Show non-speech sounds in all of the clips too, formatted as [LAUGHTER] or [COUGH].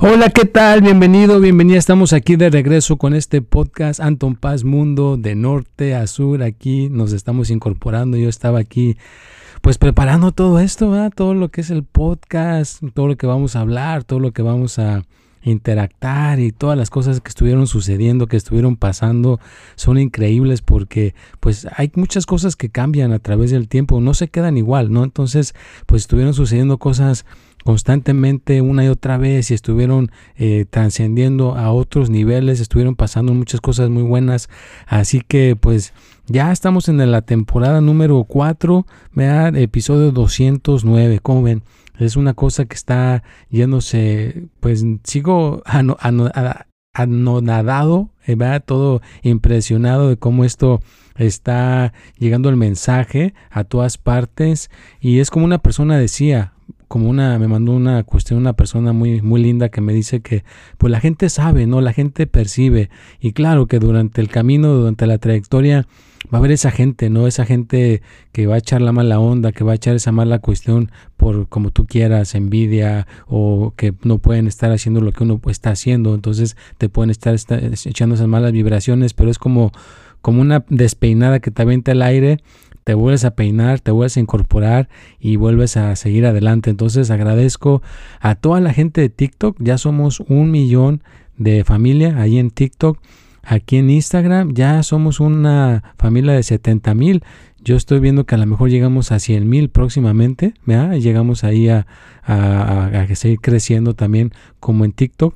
Hola, ¿qué tal? Bienvenido, bienvenida. Estamos aquí de regreso con este podcast Anton Paz Mundo de norte a sur. Aquí nos estamos incorporando. Yo estaba aquí pues preparando todo esto, todo lo que es el podcast, todo lo que vamos a hablar, todo lo que vamos a interactar y todas las cosas que estuvieron sucediendo, que estuvieron pasando, son increíbles porque pues hay muchas cosas que cambian a través del tiempo, no se quedan igual, ¿no? Entonces pues estuvieron sucediendo cosas constantemente una y otra vez y estuvieron eh, trascendiendo a otros niveles, estuvieron pasando muchas cosas muy buenas. Así que pues ya estamos en la temporada número 4, vean, episodio 209, como ven. Es una cosa que está yéndose, pues sigo anonadado, eh, todo impresionado de cómo esto está llegando el mensaje a todas partes y es como una persona decía, como una, me mandó una cuestión una persona muy, muy linda que me dice que pues la gente sabe, ¿no? La gente percibe. Y claro que durante el camino, durante la trayectoria, va a haber esa gente, ¿no? Esa gente que va a echar la mala onda, que va a echar esa mala cuestión por como tú quieras, envidia, o que no pueden estar haciendo lo que uno está haciendo. Entonces te pueden estar, echando esas malas vibraciones, pero es como, como una despeinada que te avienta el aire te vuelves a peinar, te vuelves a incorporar y vuelves a seguir adelante. Entonces agradezco a toda la gente de TikTok. Ya somos un millón de familia ahí en TikTok. Aquí en Instagram ya somos una familia de 70 mil. Yo estoy viendo que a lo mejor llegamos a 100 mil próximamente. ¿verdad? Llegamos ahí a, a, seguir creciendo también como en TikTok.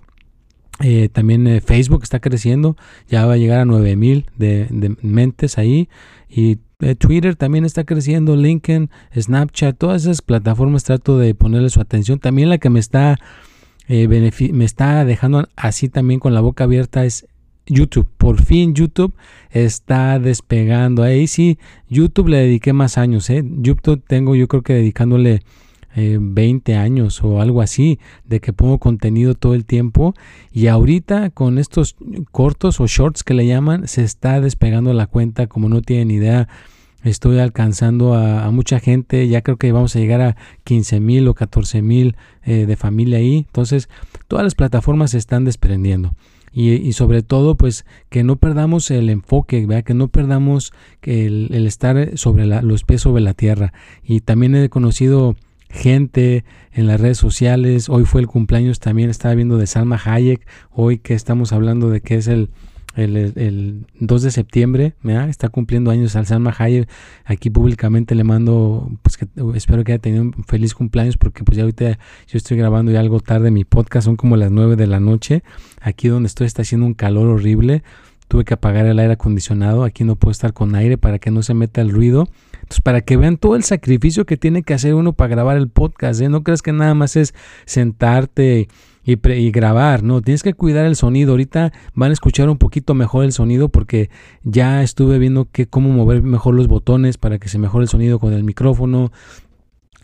Eh, también eh, Facebook está creciendo, ya va a llegar a 9000 mil de, de, mentes ahí y eh, Twitter también está creciendo, LinkedIn, Snapchat, todas esas plataformas trato de ponerle su atención. También la que me está, eh, me está dejando así también con la boca abierta es YouTube. Por fin YouTube está despegando. Ahí sí, YouTube le dediqué más años. ¿eh? YouTube tengo yo creo que dedicándole 20 años o algo así de que pongo contenido todo el tiempo y ahorita con estos cortos o shorts que le llaman se está despegando la cuenta como no tienen idea estoy alcanzando a, mucha gente, ya creo que vamos a llegar a 15 mil o 14 mil eh, de familia ahí, entonces todas las plataformas se están desprendiendo. Y, sobre todo, pues que no perdamos el enfoque, que no perdamos el, el estar sobre los pies sobre la tierra. Y también he conocido gente en las redes sociales. Hoy fue el cumpleaños, también estaba viendo de Salma Hayek, hoy que estamos hablando de que es el el, 2 de septiembre, está cumpliendo años al Salma Hayek. Aquí públicamente le mando, pues que espero que haya tenido un feliz cumpleaños porque pues ya ahorita yo estoy grabando ya algo tarde mi podcast, son como las 9 de la noche. Aquí donde estoy está haciendo un calor horrible. Tuve que apagar el aire acondicionado, aquí no puedo estar con aire para que no se meta el ruido. Entonces, para que vean todo el sacrificio que tiene que hacer uno para grabar el podcast, ¿eh? no creas que nada más es sentarte y, grabar, ¿no? Tienes que cuidar el sonido. Ahorita van a escuchar un poquito mejor el sonido porque ya estuve viendo que cómo mover mejor los botones para que se mejore el sonido con el micrófono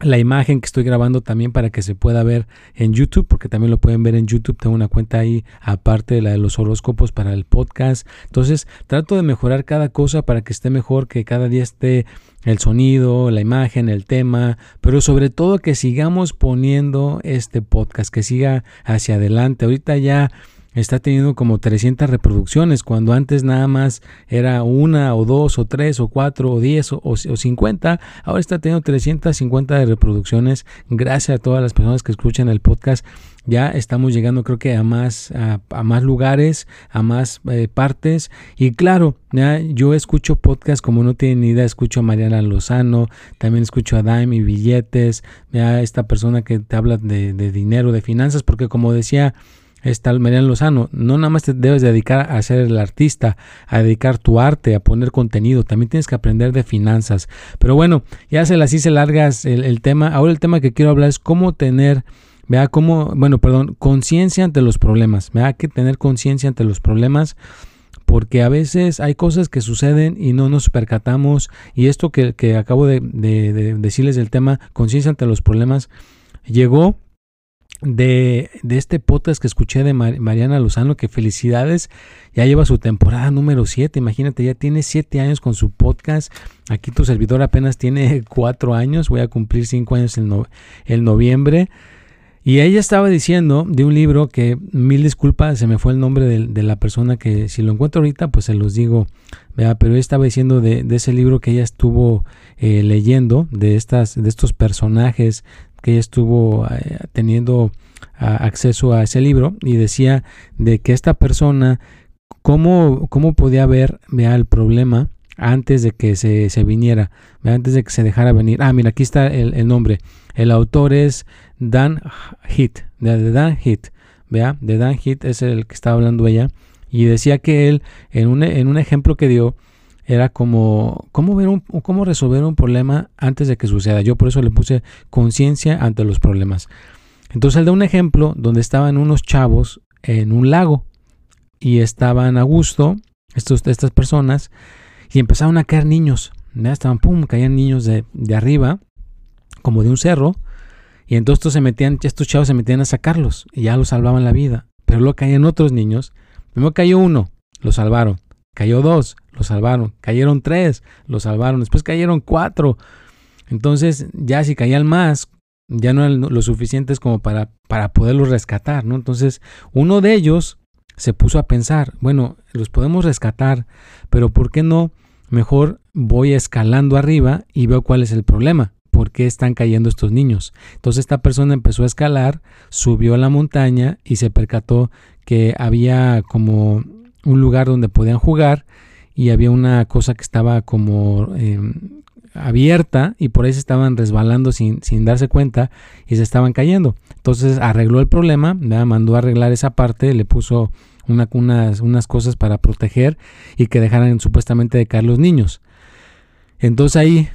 la imagen que estoy grabando también para que se pueda ver en YouTube, porque también lo pueden ver en YouTube. Tengo una cuenta ahí aparte de la de los horóscopos para el podcast. Entonces trato de mejorar cada cosa para que esté mejor, que cada día esté el sonido, la imagen, el tema, pero sobre todo que sigamos poniendo este podcast, que siga hacia adelante. Ahorita ya está teniendo como 300 reproducciones, cuando antes nada más era una o dos o tres o cuatro o diez o, o, 50, ahora está teniendo 350 de reproducciones gracias a todas las personas que escuchan el podcast. Ya estamos llegando creo que a más, a, más lugares, a más eh, partes. Y claro, ya yo escucho podcast como no tienen ni idea, escucho a Mariana Lozano, también escucho a Dime y Billetes, ya esta persona que te habla de, de dinero, de finanzas, porque como decía está Mariana Lozano, no nada más te debes dedicar a ser el artista, a dedicar tu arte, a poner contenido, también tienes que aprender de finanzas. Pero bueno, ya se las hice largas el, el tema. Ahora el tema que quiero hablar es cómo tener Vea cómo, bueno, perdón, conciencia ante los problemas. Vea que tener conciencia ante los problemas porque a veces hay cosas que suceden y no nos percatamos. Y esto que, que acabo de, decirles del tema, conciencia ante los problemas, llegó de, de, este podcast que escuché de Mariana Lozano, que felicidades, ya lleva su temporada número 7, imagínate, ya tiene 7 años con su podcast, aquí tu servidor apenas tiene [LAUGHS] 4 años, voy a cumplir 5 años en, el noviembre, y ella estaba diciendo de un libro que, mil disculpas, se me fue el nombre de, la persona que si lo encuentro ahorita, pues se los digo, pero ella estaba diciendo de, ese libro que ella estuvo eh, leyendo, de, estas, de estos personajes ella estuvo eh, teniendo acceso a ese libro, y decía de que esta persona, cómo, cómo podía ver vea, el problema antes de que se, se viniera, antes de que se dejara venir. Ah, mira, aquí está el, el nombre. El autor es Dan Heath, de Dan Heath, vea, de Dan es el que estaba hablando ella, y decía que él, en un, en un ejemplo que dio, era como cómo, ver un, cómo resolver un problema antes de que suceda. Yo por eso le puse conciencia ante los problemas. Entonces él da un ejemplo donde estaban unos chavos en un lago y estaban a gusto, estos, estas personas, y empezaron a caer niños. ¿ya? Estaban, pum, caían niños de, de arriba, como de un cerro, y entonces estos, se metían, estos chavos se metían a sacarlos y ya los salvaban la vida. Pero luego caían otros niños. Primero cayó uno, lo salvaron. Cayó dos, lo salvaron. Cayeron tres, lo salvaron. Después cayeron cuatro. Entonces ya si caían más, ya no eran lo suficientes como para, para poderlos rescatar, ¿no? Entonces uno de ellos se puso a pensar, bueno, los podemos rescatar, pero ¿por qué no? Mejor voy escalando arriba y veo cuál es el problema por qué están cayendo estos niños. Entonces esta persona empezó a escalar, subió a la montaña y se percató que había como un lugar donde podían jugar y había una cosa que estaba como em, abierta y por ahí se estaban resbalando sin, sin, darse cuenta y se estaban cayendo. Entonces arregló el problema, mandó a arreglar esa parte, le puso una, unas, unas cosas para proteger y que dejaran supuestamente de caer los niños. Entonces ahí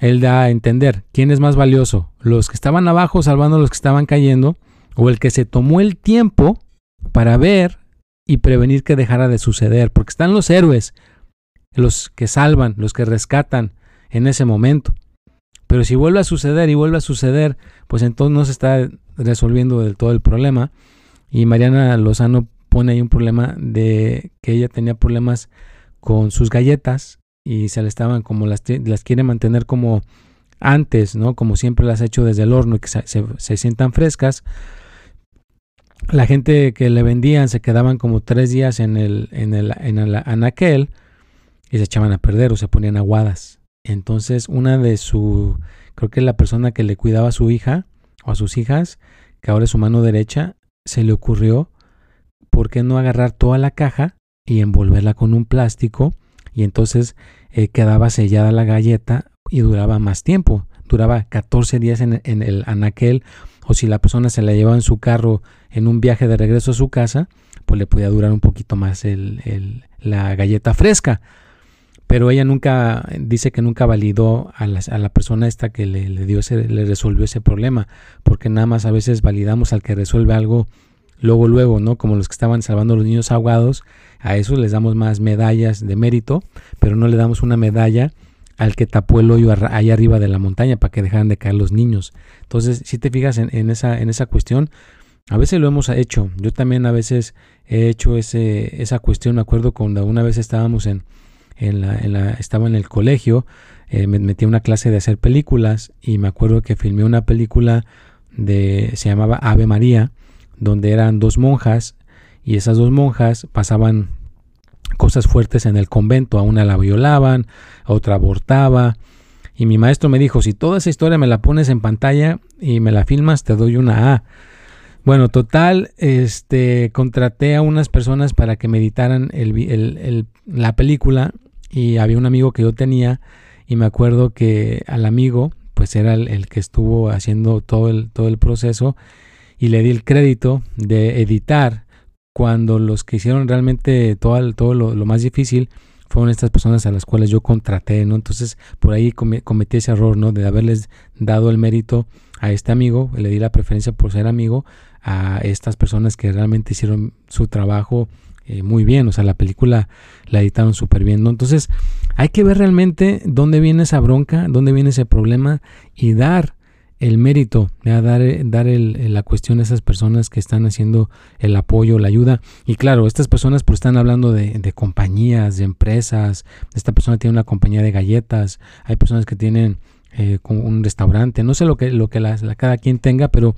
él da a entender quién es más valioso, los que estaban abajo salvando a los que estaban cayendo, o el que se tomó el tiempo para ver y prevenir que dejara de suceder, porque están los héroes, los que salvan, los que rescatan en ese momento. Pero si vuelve a suceder y vuelve a suceder, pues entonces no se está resolviendo del todo el problema. Y Mariana Lozano pone ahí un problema de que ella tenía problemas con sus galletas y se le estaban como las, las quiere mantener como antes, ¿no? Como siempre las ha hecho desde el horno y que se, se, sientan frescas. La gente que le vendían se quedaban como tres días en el, en el, en el anaquel y se echaban a perder o se ponían aguadas. Entonces una de su, creo que la persona que le cuidaba a su hija o a sus hijas, que ahora es su mano derecha, se le ocurrió, ¿por qué no agarrar toda la caja y envolverla con un plástico? Y entonces eh, quedaba sellada la galleta y duraba más tiempo. Duraba 14 días en, el anaquel o si la persona se la llevaba en su carro en un viaje de regreso a su casa, pues le podía durar un poquito más el, la galleta fresca. Pero ella nunca, dice que nunca validó a la, a la persona esta que le, dio ese, le resolvió ese problema, porque nada más a veces validamos al que resuelve algo luego, luego, ¿no? Como los que estaban salvando a los niños ahogados, a esos les damos más medallas de mérito, pero no le damos una medalla al que tapó el hoyo allá arriba de la montaña para que dejaran de caer los niños. Entonces, si te fijas en, esa, en esa cuestión, a veces lo hemos hecho. Yo también a veces he hecho ese, esa cuestión. Me acuerdo cuando una vez estábamos en, en, la, en la, estaba en el colegio, eh, me metí a una clase de hacer películas y me acuerdo que filmé una película de, se llamaba Ave María, donde eran dos monjas y esas dos monjas pasaban cosas fuertes en el convento. A una la violaban, a otra abortaba. Y mi maestro me dijo, si toda esa historia me la pones en pantalla y me la filmas, te doy una A. Bueno, total, este, contraté a unas personas para que me editaran el, la película y había un amigo que yo tenía y me acuerdo que al amigo, pues era el, el que estuvo haciendo todo el, todo el proceso y le di el crédito de editar cuando los que hicieron realmente todo, todo lo, lo más difícil fueron estas personas a las cuales yo contraté, ¿no? Entonces por ahí cometí ese error, ¿no? De haberles dado el mérito a este amigo, le di la preferencia por ser amigo a estas personas que realmente hicieron su trabajo eh, muy bien, o sea, la película la editaron súper bien, ¿no? Entonces hay que ver realmente dónde viene esa bronca, dónde viene ese problema y dar el mérito, dar, eh, dar el, la cuestión a esas personas que están haciendo el apoyo, la ayuda. Y claro, estas personas pues están hablando de, de compañías, de empresas. Esta persona tiene una compañía de galletas. Hay personas que tienen eh, un restaurante. No sé lo que, lo que la, cada quien tenga, pero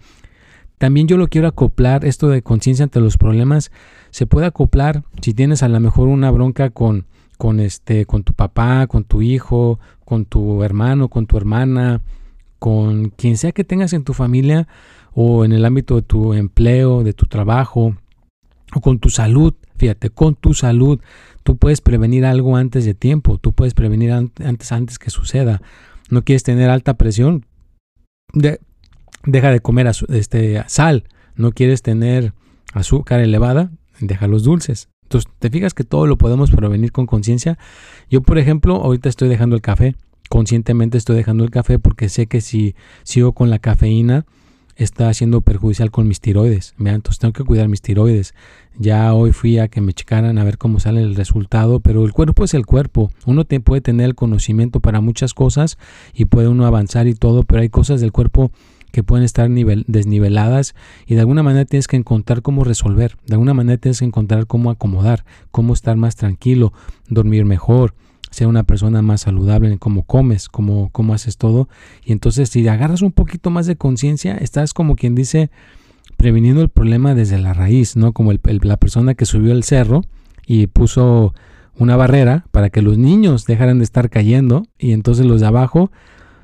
también yo lo quiero acoplar. Esto de conciencia ante los problemas se puede acoplar si tienes a lo mejor una bronca con, con, este, con tu papá, con tu hijo, con tu hermano, con tu hermana con quien sea que tengas en tu familia o en el ámbito de tu empleo, de tu trabajo o con tu salud. Fíjate, con tu salud tú puedes prevenir algo antes de tiempo, tú puedes prevenir antes, antes que suceda. No quieres tener alta presión, deja de comer este, sal. No quieres tener azúcar elevada, deja los dulces. Entonces, te fijas que todo lo podemos prevenir con conciencia. Yo, por ejemplo, ahorita estoy dejando el café conscientemente estoy dejando el café porque sé que si sigo con la cafeína está siendo perjudicial con mis tiroides. Entonces tengo que cuidar mis tiroides. Ya hoy fui a que me checaran a ver cómo sale el resultado, pero el cuerpo es el cuerpo. Uno te puede tener el conocimiento para muchas cosas y puede uno avanzar y todo, pero hay cosas del cuerpo que pueden estar nivel, desniveladas y de alguna manera tienes que encontrar cómo resolver, de alguna manera tienes que encontrar cómo acomodar, cómo estar más tranquilo, dormir mejor, ser una persona más saludable en cómo comes, cómo, cómo haces todo. Y entonces si agarras un poquito más de conciencia, estás como quien dice previniendo el problema desde la raíz, ¿no? Como la persona que subió el cerro y puso una barrera para que los niños dejaran de estar cayendo y entonces los de abajo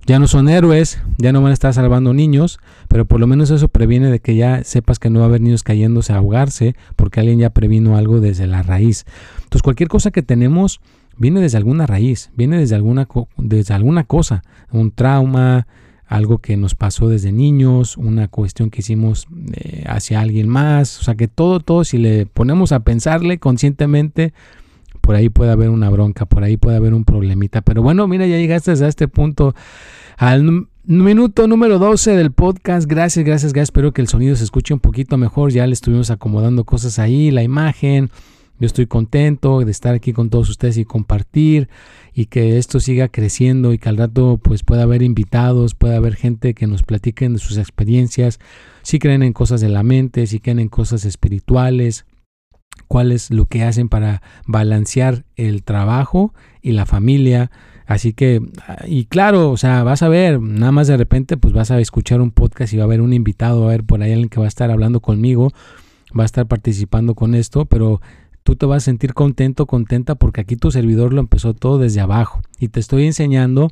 ya no son héroes, ya no van a estar salvando niños, pero por lo menos eso previene de que ya sepas que no va a haber niños cayéndose a ahogarse porque alguien ya previno algo desde la raíz. Entonces cualquier cosa que tenemos viene desde alguna raíz, viene desde alguna, desde alguna cosa, un trauma, algo que nos pasó desde niños, una cuestión que hicimos eh, hacia alguien más, o sea que todo, todo, si le ponemos a pensarle conscientemente, por ahí puede haber una bronca, por ahí puede haber un problemita, pero bueno, mira, ya llegaste a este punto, al minuto número 12 del podcast, gracias, gracias, gracias, espero que el sonido se escuche un poquito mejor, ya le estuvimos acomodando cosas ahí, la imagen, yo estoy contento de estar aquí con todos ustedes y compartir y que esto siga creciendo y que al rato pues pueda haber invitados, pueda haber gente que nos platiquen de sus experiencias, si creen en cosas de la mente, si creen en cosas espirituales, cuál es lo que hacen para balancear el trabajo y la familia. Así que, y claro, o sea, vas a ver, nada más de repente, pues vas a escuchar un podcast y va a haber un invitado, va a haber por ahí alguien que va a estar hablando conmigo, va a estar participando con esto, pero tú te vas a sentir contento, contenta, porque aquí tu servidor lo empezó todo desde abajo. Y te estoy enseñando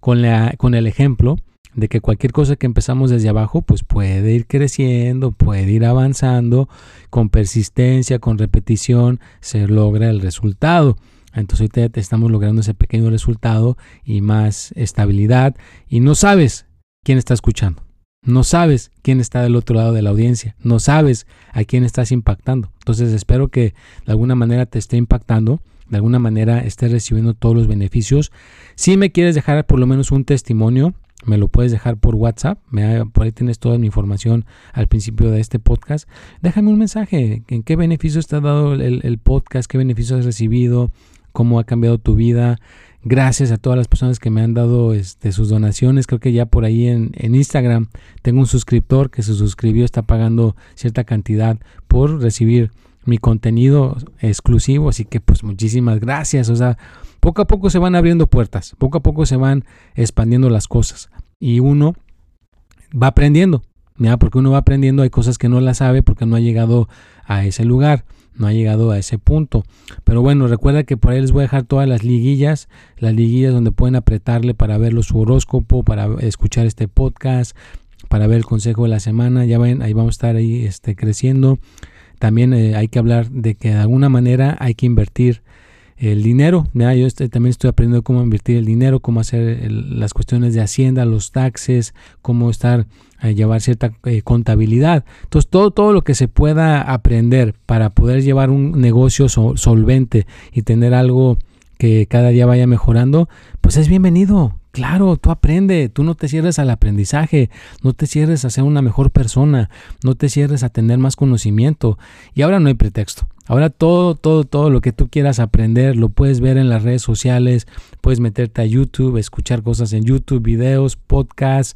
con, la, con el ejemplo de que cualquier cosa que empezamos desde abajo, pues puede ir creciendo, puede ir avanzando, con persistencia, con repetición, se logra el resultado. Entonces ahorita estamos logrando ese pequeño resultado y más estabilidad y no sabes quién está escuchando. No sabes quién está del otro lado de la audiencia, no sabes a quién estás impactando. Entonces espero que de alguna manera te esté impactando, de alguna manera estés recibiendo todos los beneficios. Si me quieres dejar por lo menos un testimonio, me lo puedes dejar por WhatsApp. por ahí tienes toda mi información al principio de este podcast. Déjame un mensaje. ¿En qué beneficios te ha dado el, podcast? ¿Qué beneficios has recibido? ¿Cómo ha cambiado tu vida? Gracias a todas las personas que me han dado este, sus donaciones. Creo que ya por ahí en, Instagram tengo un suscriptor que se suscribió, está pagando cierta cantidad por recibir mi contenido exclusivo. Así que pues muchísimas gracias. O sea, poco a poco se van abriendo puertas, poco a poco se van expandiendo las cosas. Y uno va aprendiendo, ¿ya? porque uno va aprendiendo, hay cosas que no las sabe porque no ha llegado a ese lugar no ha llegado a ese punto. Pero bueno, recuerda que por ahí les voy a dejar todas las liguillas, las liguillas donde pueden apretarle para ver su horóscopo, para escuchar este podcast, para ver el consejo de la semana. Ya ven, ahí vamos a estar ahí este, creciendo. También eh, hay que hablar de que de alguna manera hay que invertir el dinero. Yo este, también estoy aprendiendo cómo invertir el dinero, cómo hacer las cuestiones de hacienda, los taxes, cómo estar eh, llevar cierta eh, contabilidad. Entonces, todo, todo lo que se pueda aprender para poder llevar un negocio solvente y tener algo que cada día vaya mejorando, pues es bienvenido. Claro, tú aprende, tú no te cierres al aprendizaje, no te cierres a ser una mejor persona, no te cierres a tener más conocimiento. Y ahora no hay pretexto. Ahora todo, todo, todo lo que tú quieras aprender lo puedes ver en las redes sociales, puedes meterte a YouTube, escuchar cosas en YouTube, videos, podcasts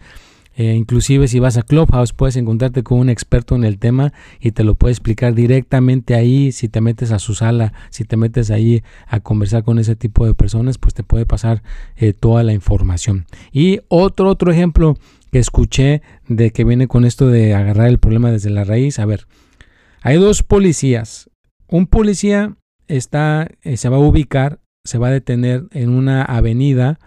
eh, inclusive si vas a Clubhouse puedes encontrarte con un experto en el tema y te lo puede explicar directamente ahí. Si te metes a su sala, si te metes ahí a conversar con ese tipo de personas, pues te puede pasar eh, toda la información. Y otro, otro ejemplo que escuché de que viene con esto de agarrar el problema desde la raíz. A ver, hay dos policías. Un policía está, eh, se va a ubicar, se va a detener en una avenida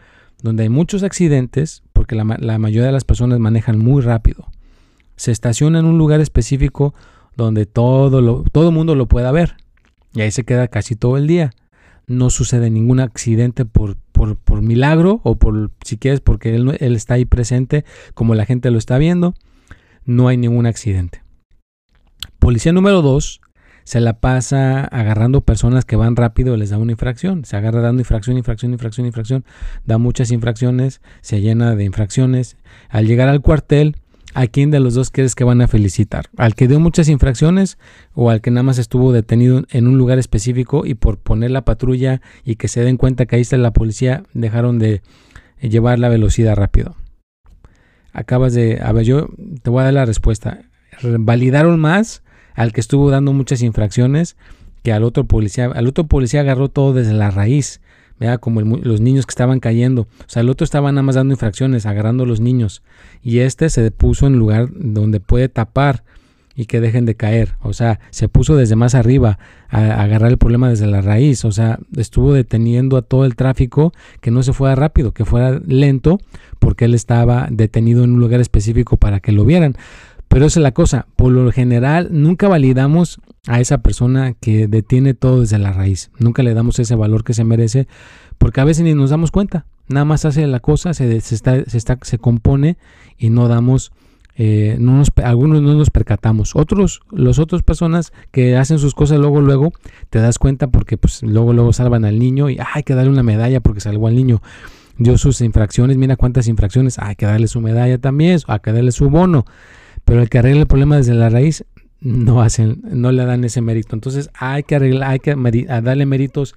donde hay muchos accidentes, porque la, mayoría de las personas manejan muy rápido. Se estaciona en un lugar específico donde todo el todo mundo lo pueda ver. Y ahí se queda casi todo el día. No sucede ningún accidente por, por, milagro o por, si quieres, porque él, él está ahí presente como la gente lo está viendo. No hay ningún accidente. Policía número 2 se la pasa agarrando personas que van rápido, les da una infracción, se agarra dando infracción, infracción, infracción, infracción, da muchas infracciones, se llena de infracciones. Al llegar al cuartel, ¿a quién de los dos quieres que van a felicitar? ¿Al que dio muchas infracciones o al que nada más estuvo detenido en un lugar específico y por poner la patrulla y que se den cuenta que ahí está la policía, dejaron de llevar la velocidad rápido? Acabas de, a ver, yo te voy a dar la respuesta. Validaron más al que estuvo dando muchas infracciones que al otro policía. Al otro policía agarró todo desde la raíz, vea como los niños que estaban cayendo. O sea, el otro estaba nada más dando infracciones, agarrando a los niños. Y este se puso en lugar donde puede tapar y que dejen de caer. O sea, se puso desde más arriba a, agarrar el problema desde la raíz. O sea, estuvo deteniendo a todo el tráfico que no se fuera rápido, que fuera lento, porque él estaba detenido en un lugar específico para que lo vieran. Pero esa es la cosa, por lo general nunca validamos a esa persona que detiene todo desde la raíz. Nunca le damos ese valor que se merece porque a veces ni nos damos cuenta. Nada más hace la cosa, se, está, se, está, se compone y no damos, eh, no nos, algunos no nos percatamos. Otros, los otros personas que hacen sus cosas luego, luego, te das cuenta porque pues luego, luego salvan al niño y hay que darle una medalla porque salvó al niño. Dio sus infracciones, mira cuántas infracciones, hay que darle su medalla también, hay que darle su bono. Pero el que arregla el problema desde la raíz no hacen, no le dan ese mérito. Entonces hay que arreglar, hay que darle méritos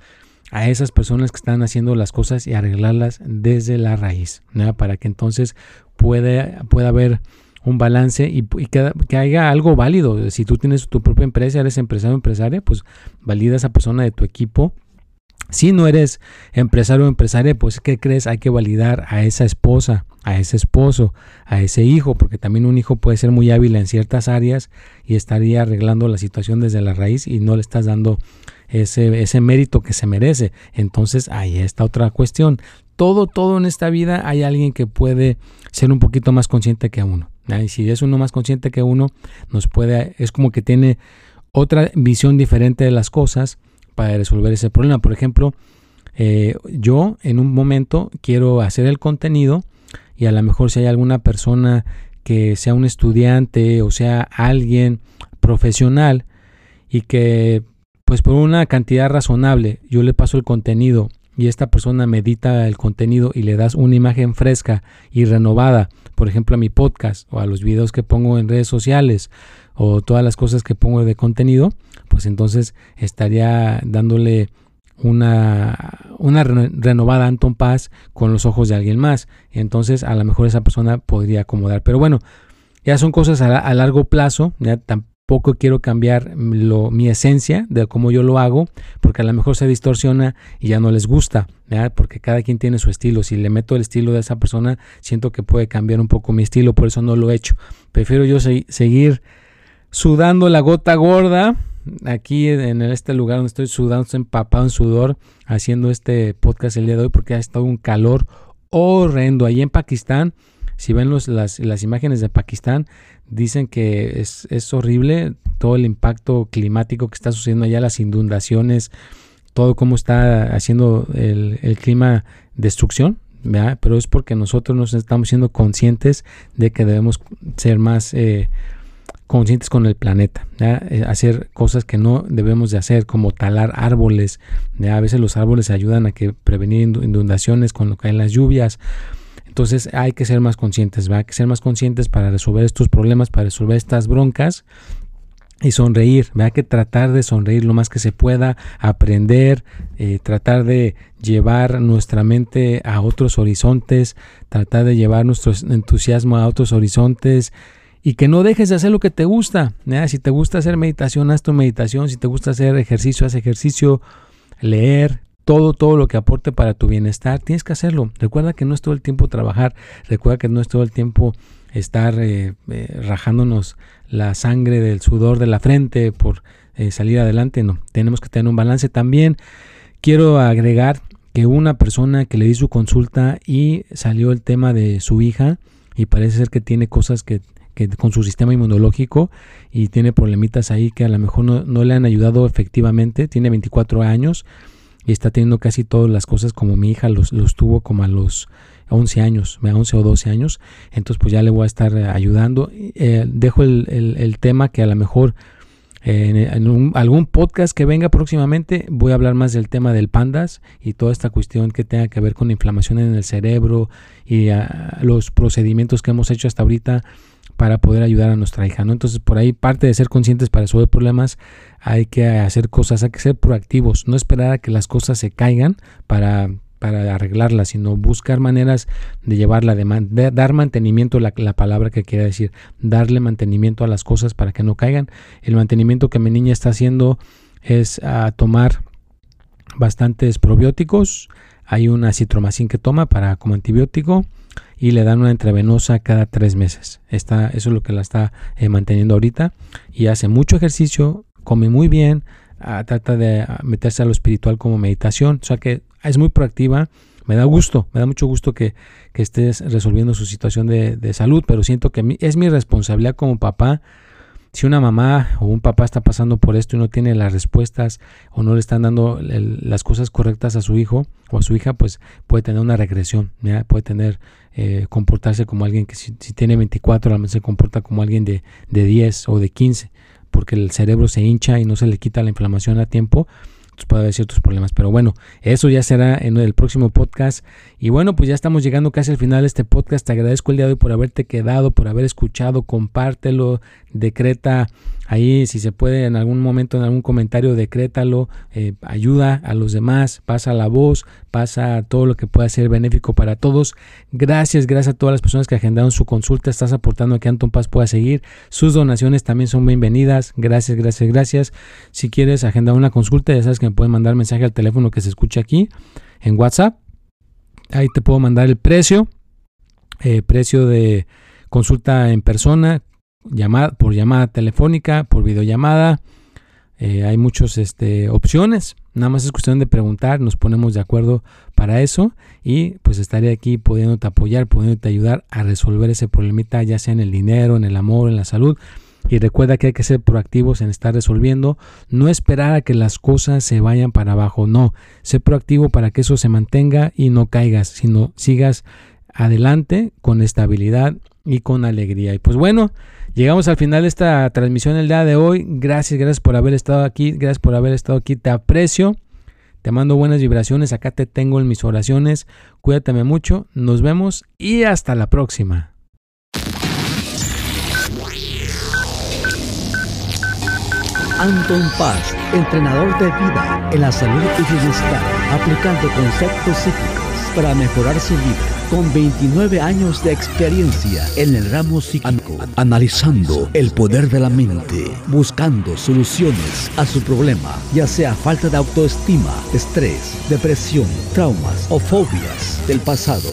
a esas personas que están haciendo las cosas y arreglarlas desde la raíz, para que entonces pueda, pueda haber un balance y, que, que, haya algo válido. Si tú tienes tu propia empresa, eres empresario o empresaria, pues valida esa persona de tu equipo si no eres empresario o empresaria, pues ¿qué crees? Hay que validar a esa esposa, a ese esposo, a ese hijo, porque también un hijo puede ser muy hábil en ciertas áreas y estaría arreglando la situación desde la raíz y no le estás dando ese, ese mérito que se merece. Entonces ahí está otra cuestión. Todo, todo en esta vida hay alguien que puede ser un poquito más consciente que uno. Y si es uno más consciente que uno, nos puede, es como que tiene otra visión diferente de las cosas para resolver ese problema. Por ejemplo, eh, yo en un momento quiero hacer el contenido y a lo mejor si hay alguna persona que sea un estudiante o sea alguien profesional y que pues por una cantidad razonable yo le paso el contenido y esta persona medita el contenido y le das una imagen fresca y renovada, por ejemplo a mi podcast o a los videos que pongo en redes sociales o todas las cosas que pongo de contenido, pues entonces estaría dándole una, una renovada Anton Paz con los ojos de alguien más. Entonces a lo mejor esa persona podría acomodar. Pero bueno, ya son cosas a, largo plazo. Ya tampoco quiero cambiar mi esencia de cómo yo lo hago, porque a lo mejor se distorsiona y ya no les gusta. Porque cada quien tiene su estilo. Si le meto el estilo de esa persona, siento que puede cambiar un poco mi estilo. Por eso no lo he hecho. Prefiero yo seguir sudando la gota gorda aquí en este lugar donde estoy sudando, estoy empapado en sudor haciendo este podcast el día de hoy porque ha estado un calor horrendo. Allí en Pakistán, si ven las, imágenes de Pakistán, dicen que es, horrible todo el impacto climático que está sucediendo allá, las inundaciones, todo cómo está haciendo el, el clima destrucción, pero es porque nosotros nos estamos siendo conscientes de que debemos ser más eh, conscientes con el planeta, eh, hacer cosas que no debemos de hacer, como talar árboles. A veces los árboles ayudan a que prevenir inundaciones cuando caen las lluvias. Entonces hay que ser más conscientes, hay que ser más conscientes para resolver estos problemas, para resolver estas broncas y sonreír, hay que tratar de sonreír lo más que se pueda, aprender, eh, tratar de llevar nuestra mente a otros horizontes, tratar de llevar nuestro entusiasmo a otros horizontes y que no dejes de hacer lo que te gusta. Si te gusta hacer meditación, haz tu meditación, si te gusta hacer ejercicio, haz ejercicio, leer, todo, todo lo que aporte para tu bienestar, tienes que hacerlo. Recuerda que no es todo el tiempo trabajar, recuerda que no es todo el tiempo estar eh, eh, rajándonos la sangre del sudor de la frente por eh, salir adelante. No, tenemos que tener un balance también. Quiero agregar que una persona que le di su consulta y salió el tema de su hija y parece ser que tiene cosas que, con su sistema inmunológico y tiene problemitas ahí que a lo mejor no, le han ayudado efectivamente. Tiene 24 años y está teniendo casi todas las cosas como mi hija los, los tuvo como a los 11 años, 11 o 12 años, entonces pues ya le voy a estar eh, ayudando. Eh, dejo el, tema que a lo mejor eh, en, algún podcast que venga próximamente voy a hablar más del tema del pandas y toda esta cuestión que tenga que ver con inflamación en el cerebro y ah, los procedimientos que hemos hecho hasta ahorita para poder ayudar a nuestra hija, ¿no? Entonces, por ahí parte de ser conscientes para resolver problemas, hay que hacer cosas, hay que ser proactivos, no esperar a que las cosas se caigan para para arreglarla, sino buscar maneras de llevarla, de, dar mantenimiento, la, la, palabra que quiere decir, darle mantenimiento a las cosas para que no caigan. El mantenimiento que mi niña está haciendo es a ah, tomar bastantes probióticos, hay una citromacin que toma para como antibiótico y le dan una intravenosa cada tres meses. Está, eso es lo que la está eh, manteniendo ahorita y hace mucho ejercicio, come muy bien, ah, trata de ah, meterse a lo espiritual como meditación, o sea que es muy proactiva. Me da gusto, me da mucho gusto que, estés resolviendo su situación de, salud, pero siento que es mi responsabilidad como papá. Si una mamá o un papá está pasando por esto y no tiene las respuestas o no le están dando las cosas correctas a su hijo o a su hija, pues puede tener una regresión, puede tener, eh, comportarse como alguien que si, tiene 24, a lo se comporta como alguien de, de 10 o de 15, porque el cerebro se hincha y no se le quita la inflamación a tiempo pues, puede haber ciertos problemas. Pero bueno, eso ya será en el próximo podcast. Y bueno, pues ya estamos llegando casi al final de este podcast. Te agradezco el día de hoy por haberte quedado, por haber escuchado. Compártelo, decreta ahí si se puede en algún momento, en algún comentario, decrétalo. Eh, ayuda a los demás, pasa la voz, pasa todo lo que pueda ser benéfico para todos. Gracias, gracias a todas las personas que agendaron su consulta. Estás aportando a que Anton Paz pueda seguir. Sus donaciones también son bienvenidas. Gracias, gracias, gracias. Si quieres agendar una consulta, ya sabes que me pueden mandar mensaje al teléfono que se escucha aquí en WhatsApp. Ahí te puedo mandar el precio. Eh, precio de consulta en persona, llamada, por llamada telefónica, por videollamada. Eh, hay muchas este, opciones. Nada más es cuestión de preguntar, nos ponemos de acuerdo para eso y pues estaré aquí pudiéndote apoyar, pudiéndote ayudar a resolver ese problemita, ya sea en el dinero, en el amor, en la salud. Y recuerda que hay que ser proactivos en estar resolviendo, no esperar a que las cosas se vayan para abajo, no, ser proactivo para que eso se mantenga y no caigas, sino sigas adelante con estabilidad y con alegría. Y pues bueno, llegamos al final de esta transmisión el día de hoy. Gracias, gracias por haber estado aquí, gracias por haber estado aquí, te aprecio. Te mando buenas vibraciones, acá te tengo en mis oraciones. Cuídate mucho, nos vemos y hasta la próxima. Anton Paz, entrenador de vida en la salud y bienestar, aplicando conceptos psíquicos para mejorar su vida. Con 29 años de experiencia en el ramo psíquico, analizando el poder de la mente, buscando soluciones a su problema, ya sea falta de autoestima, estrés, depresión, traumas o fobias del pasado